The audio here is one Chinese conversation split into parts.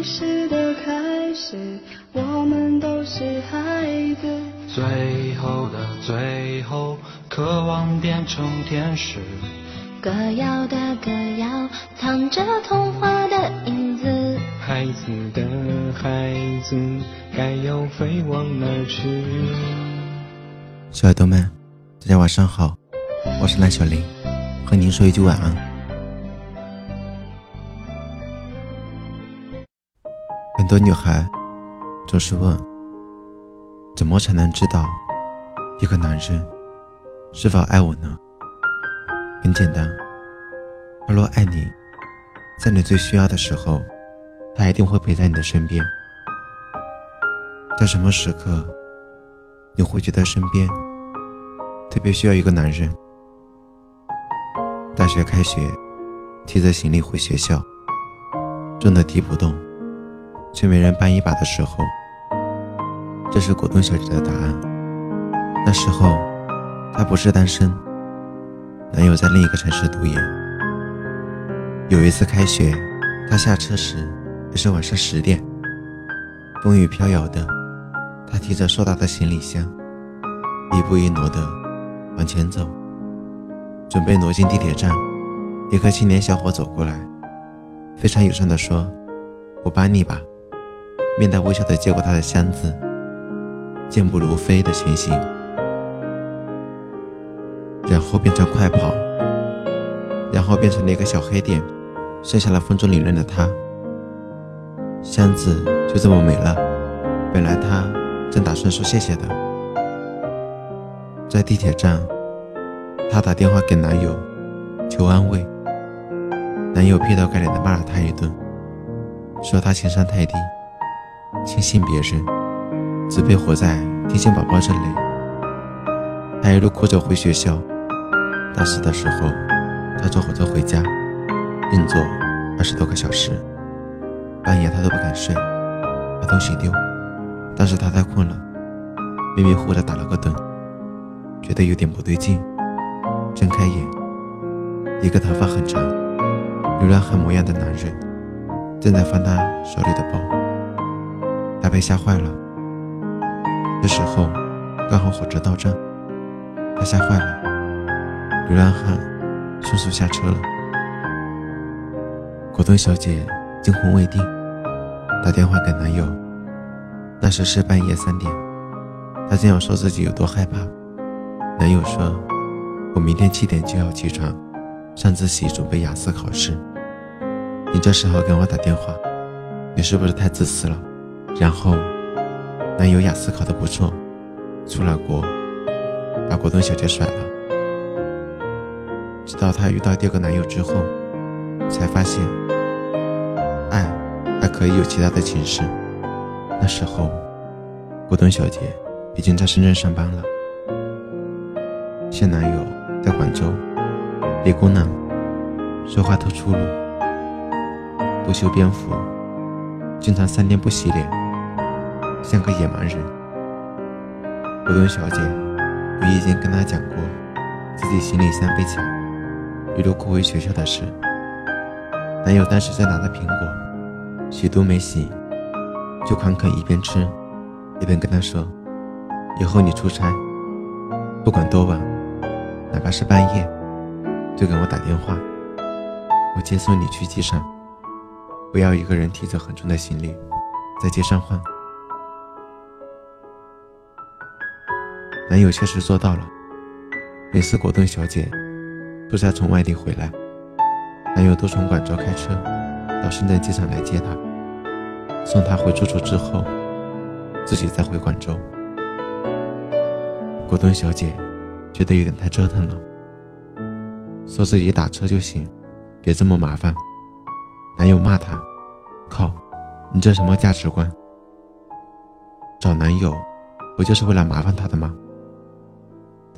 历史的开始，我们都是孩子。最后的最后，渴望变成天使。歌谣的歌谣，藏着童话的影子。孩子的孩子，该要飞往哪儿去？小耳朵们，大家晚上好，我是蓝小林，和您说一句晚安。很多女孩总是问，怎么才能知道一个男人是否爱我呢？很简单，他若爱你，在你最需要的时候，他一定会陪在你的身边。在什么时刻，你会觉得身边特别需要一个男人？大学开学，提着行李回学校，重的提不动，却没人搬一把的时候，这是果冻小姐的答案。那时候，她不是单身。男友在另一个城市读研。有一次开学，他下车时也是晚上十点，风雨飘摇的，他提着硕大的行李箱，一步一挪的往前走，准备挪进地铁站。一个青年小伙走过来，非常友善的说：“我帮你吧。”面带微笑的接过他的箱子，健步如飞的前行。然后变成快跑，然后变成了一个小黑点，剩下了风中凌乱的他。箱子就这么没了。本来他正打算说谢谢的，在地铁站，她打电话给男友求安慰，男友劈头盖脸的骂了她一顿，说她情商太低，轻信别人，只配活在天线宝宝这里。他一路哭着回学校。大四的时候，他坐火车回家，硬坐二十多个小时，半夜他都不敢睡，把东西丢。但是他太困了，迷迷糊糊的打了个盹，觉得有点不对劲，睁开眼，一个头发很长、流浪汉模样的男人正在翻他手里的包，他被吓坏了。这时候刚好火车到站，他吓坏了。流浪汉迅速下车了。果冻小姐惊魂未定，打电话给男友。那时是半夜三点，她正要说自己有多害怕。男友说：“我明天七点就要起床，上自习准备雅思考试。你这时候给我打电话，你是不是太自私了？”然后，男友雅思考得不错，出了国，把果冻小姐甩了。直到她遇到第二个男友之后，才发现，爱还可以有其他的形式。那时候，果冻小姐已经在深圳上班了，现男友在广州，理工男，说话特粗鲁，不修边幅，经常三天不洗脸，像个野蛮人。果冻小姐无意间跟他讲过自己行李箱被抢。一路哭回学校的事，男友当时在拿着苹果，洗都没洗，就狂啃，一边吃一边跟她说：“以后你出差，不管多晚，哪怕是半夜，就给我打电话，我接送你去机场，不要一个人提着很重的行李在街上晃。”男友确实做到了，每次果冻小姐。都是从外地回来，男友都从广州开车到深圳机场来接她，送她回住处之后，自己再回广州。果冻小姐觉得有点太折腾了，说自己打车就行，别这么麻烦。男友骂她：“靠，你这什么价值观？找男友不就是为了麻烦他的吗？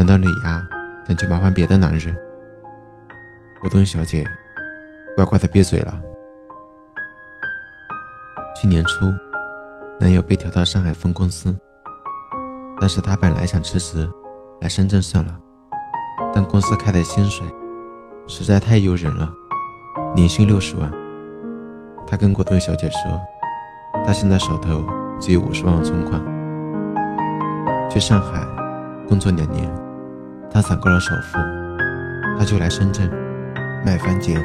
难道你呀想去麻烦别的男人？”果冻小姐乖乖的闭嘴了。去年初，男友被调到上海分公司，但是她本来想辞职来深圳算了，但公司开的薪水实在太诱人了，年薪六十万。她跟果冻小姐说他现在手头只有五十万存款。去上海工作两年，他攒够了首付，他就来深圳买房结婚。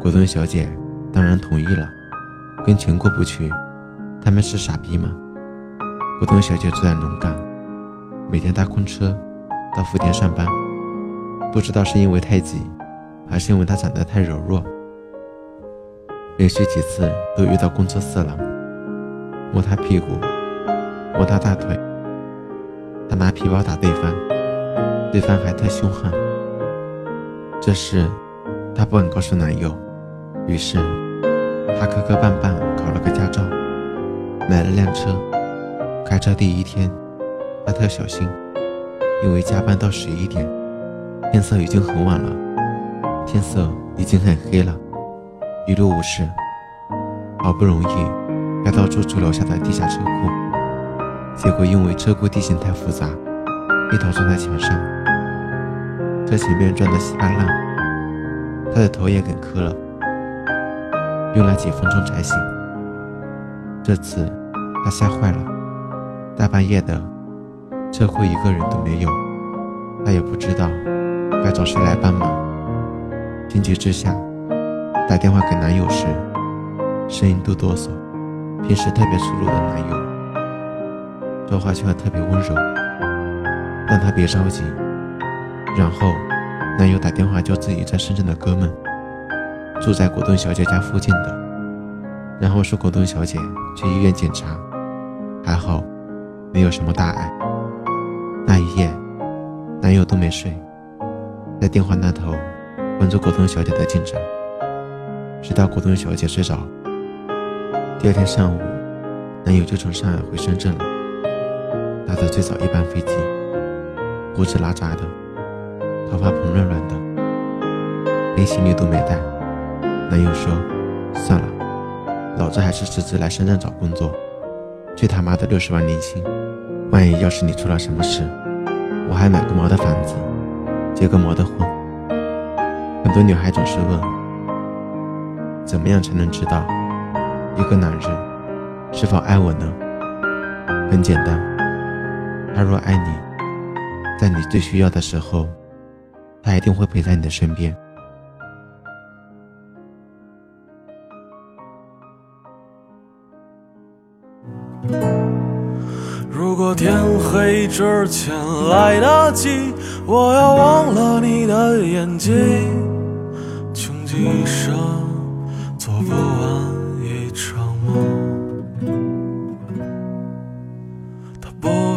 果冻小姐当然同意了，跟钱过不去，他们是傻逼吗？果冻小姐住在龙岗，每天搭公车到福田上班，不知道是因为太挤，还是因为她长得太柔弱，连续几次都遇到公车色狼，摸她屁股。摸他大腿，他拿皮包打对方，对方还特凶悍。这事他不敢告诉男友，于是他磕磕绊绊考了个驾照，买了辆车。开车第一天，他特小心，因为加班到十一点，天色已经很晚了，天色已经很黑了，一路无事，好不容易开到住处楼下的地下车库。结果因为车库地形太复杂，一头撞在墙上，车前面撞得稀巴烂，他的头也给磕了，用了几分钟才醒。这次他吓坏了，大半夜的，车库一个人都没有，他也不知道该找谁来帮忙。情急之下，打电话给男友时，声音都哆嗦，平时特别粗鲁的男友。说话却特别温柔，让他别着急。然后，男友打电话叫自己在深圳的哥们，住在果冻小姐家附近的，然后说果冻小姐去医院检查，还好，没有什么大碍。那一夜，男友都没睡，在电话那头关注果冻小姐的进展，直到果冻小姐睡着。第二天上午，男友就从上海回深圳了。搭的最早一班飞机，胡子拉碴的，头发蓬乱乱的，连行李都没带。男友说：“算了，老子还是辞职来深圳找工作。去他妈的六十万年薪！万一要是你出了什么事，我还买个毛的房子，结个毛的婚。”很多女孩总是问：怎么样才能知道一个男人是否爱我呢？很简单。他若爱你，在你最需要的时候，他一定会陪在你的身边。如果天黑之前来得及，我要忘了你的眼睛，穷极一生做不完